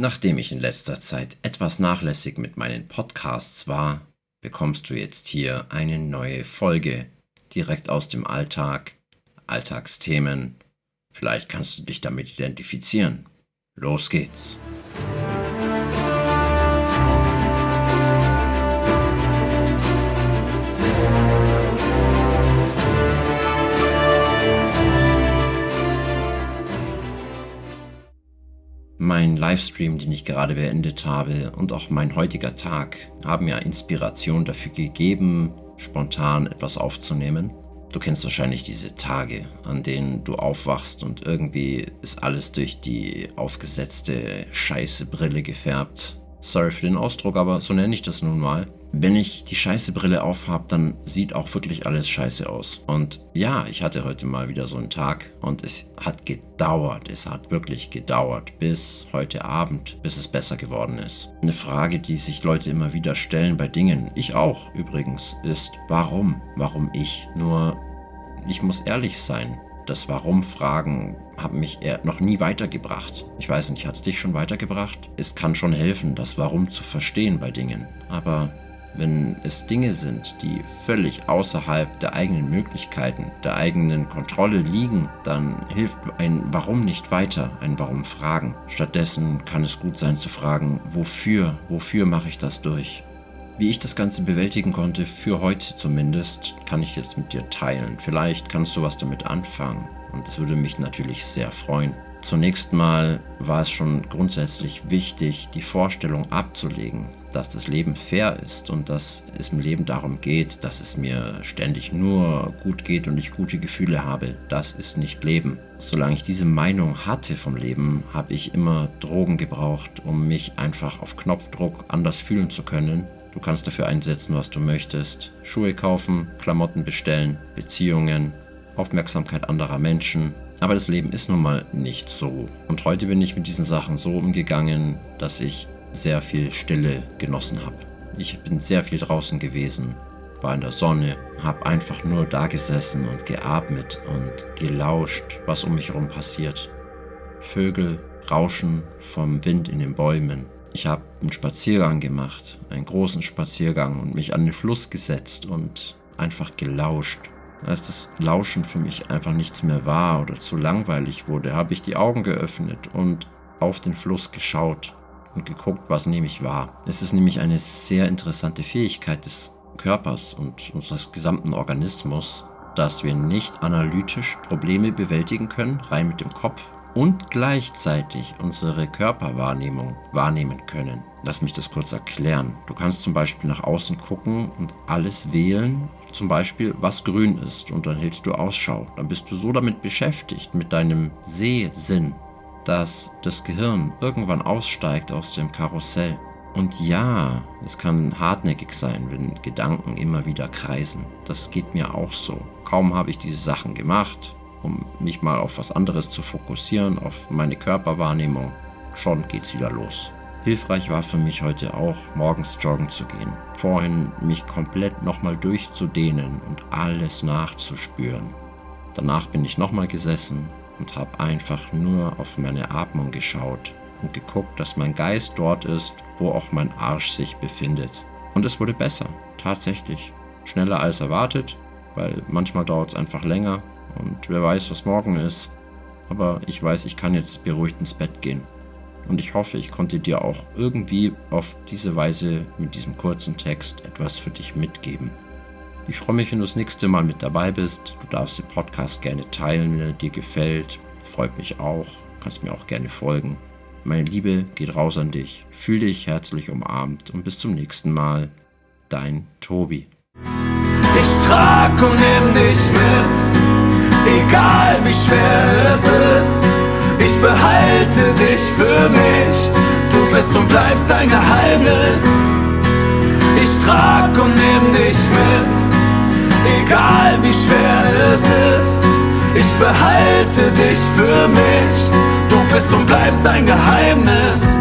Nachdem ich in letzter Zeit etwas nachlässig mit meinen Podcasts war, bekommst du jetzt hier eine neue Folge direkt aus dem Alltag, Alltagsthemen. Vielleicht kannst du dich damit identifizieren. Los geht's. Mein Livestream, den ich gerade beendet habe und auch mein heutiger Tag haben mir Inspiration dafür gegeben, spontan etwas aufzunehmen. Du kennst wahrscheinlich diese Tage, an denen du aufwachst und irgendwie ist alles durch die aufgesetzte scheiße Brille gefärbt. Sorry für den Ausdruck, aber so nenne ich das nun mal wenn ich die scheiße Brille aufhab, dann sieht auch wirklich alles scheiße aus. Und ja, ich hatte heute mal wieder so einen Tag und es hat gedauert, es hat wirklich gedauert bis heute Abend, bis es besser geworden ist. Eine Frage, die sich Leute immer wieder stellen bei Dingen, ich auch übrigens, ist, warum? Warum ich? Nur, ich muss ehrlich sein, das Warum-Fragen haben mich eher noch nie weitergebracht. Ich weiß nicht, hat es dich schon weitergebracht? Es kann schon helfen, das Warum zu verstehen bei Dingen. Aber wenn es Dinge sind, die völlig außerhalb der eigenen Möglichkeiten, der eigenen Kontrolle liegen, dann hilft ein Warum nicht weiter, ein Warum fragen. Stattdessen kann es gut sein zu fragen, wofür, wofür mache ich das durch? Wie ich das Ganze bewältigen konnte, für heute zumindest, kann ich jetzt mit dir teilen. Vielleicht kannst du was damit anfangen und es würde mich natürlich sehr freuen. Zunächst mal war es schon grundsätzlich wichtig, die Vorstellung abzulegen, dass das Leben fair ist und dass es im Leben darum geht, dass es mir ständig nur gut geht und ich gute Gefühle habe. Das ist nicht Leben. Solange ich diese Meinung hatte vom Leben, habe ich immer Drogen gebraucht, um mich einfach auf Knopfdruck anders fühlen zu können. Du kannst dafür einsetzen, was du möchtest. Schuhe kaufen, Klamotten bestellen, Beziehungen, Aufmerksamkeit anderer Menschen, aber das Leben ist nun mal nicht so. Und heute bin ich mit diesen Sachen so umgegangen, dass ich sehr viel Stille genossen habe. Ich bin sehr viel draußen gewesen, war in der Sonne, habe einfach nur da gesessen und geatmet und gelauscht, was um mich herum passiert. Vögel rauschen vom Wind in den Bäumen. Ich habe einen Spaziergang gemacht, einen großen Spaziergang und mich an den Fluss gesetzt und einfach gelauscht. Als das Lauschen für mich einfach nichts mehr war oder zu langweilig wurde, habe ich die Augen geöffnet und auf den Fluss geschaut und geguckt, was nämlich war. Es ist nämlich eine sehr interessante Fähigkeit des Körpers und unseres gesamten Organismus, dass wir nicht analytisch Probleme bewältigen können, rein mit dem Kopf, und gleichzeitig unsere Körperwahrnehmung wahrnehmen können. Lass mich das kurz erklären. Du kannst zum Beispiel nach außen gucken und alles wählen, zum Beispiel was grün ist und dann hältst du Ausschau. Dann bist du so damit beschäftigt, mit deinem Sehsinn, dass das Gehirn irgendwann aussteigt aus dem Karussell. Und ja, es kann hartnäckig sein, wenn Gedanken immer wieder kreisen. Das geht mir auch so. Kaum habe ich diese Sachen gemacht, um mich mal auf was anderes zu fokussieren, auf meine Körperwahrnehmung, schon geht's wieder los. Hilfreich war für mich heute auch, morgens joggen zu gehen. Vorhin mich komplett nochmal durchzudehnen und alles nachzuspüren. Danach bin ich nochmal gesessen und habe einfach nur auf meine Atmung geschaut und geguckt, dass mein Geist dort ist, wo auch mein Arsch sich befindet. Und es wurde besser, tatsächlich. Schneller als erwartet, weil manchmal dauert es einfach länger und wer weiß, was morgen ist. Aber ich weiß, ich kann jetzt beruhigt ins Bett gehen. Und ich hoffe, ich konnte dir auch irgendwie auf diese Weise mit diesem kurzen Text etwas für dich mitgeben. Ich freue mich, wenn du das nächste Mal mit dabei bist. Du darfst den Podcast gerne teilen, wenn er dir gefällt. Freut mich auch. Kannst mir auch gerne folgen. Meine Liebe geht raus an dich. Fühl dich herzlich umarmt und bis zum nächsten Mal. Dein Tobi. Ich trag und nimm dich mit, egal wie schwer es ist behalte dich für mich. Du bist und bleibst ein Geheimnis. Ich trag und nehm dich mit, egal wie schwer es ist. Ich behalte dich für mich. Du bist und bleibst ein Geheimnis.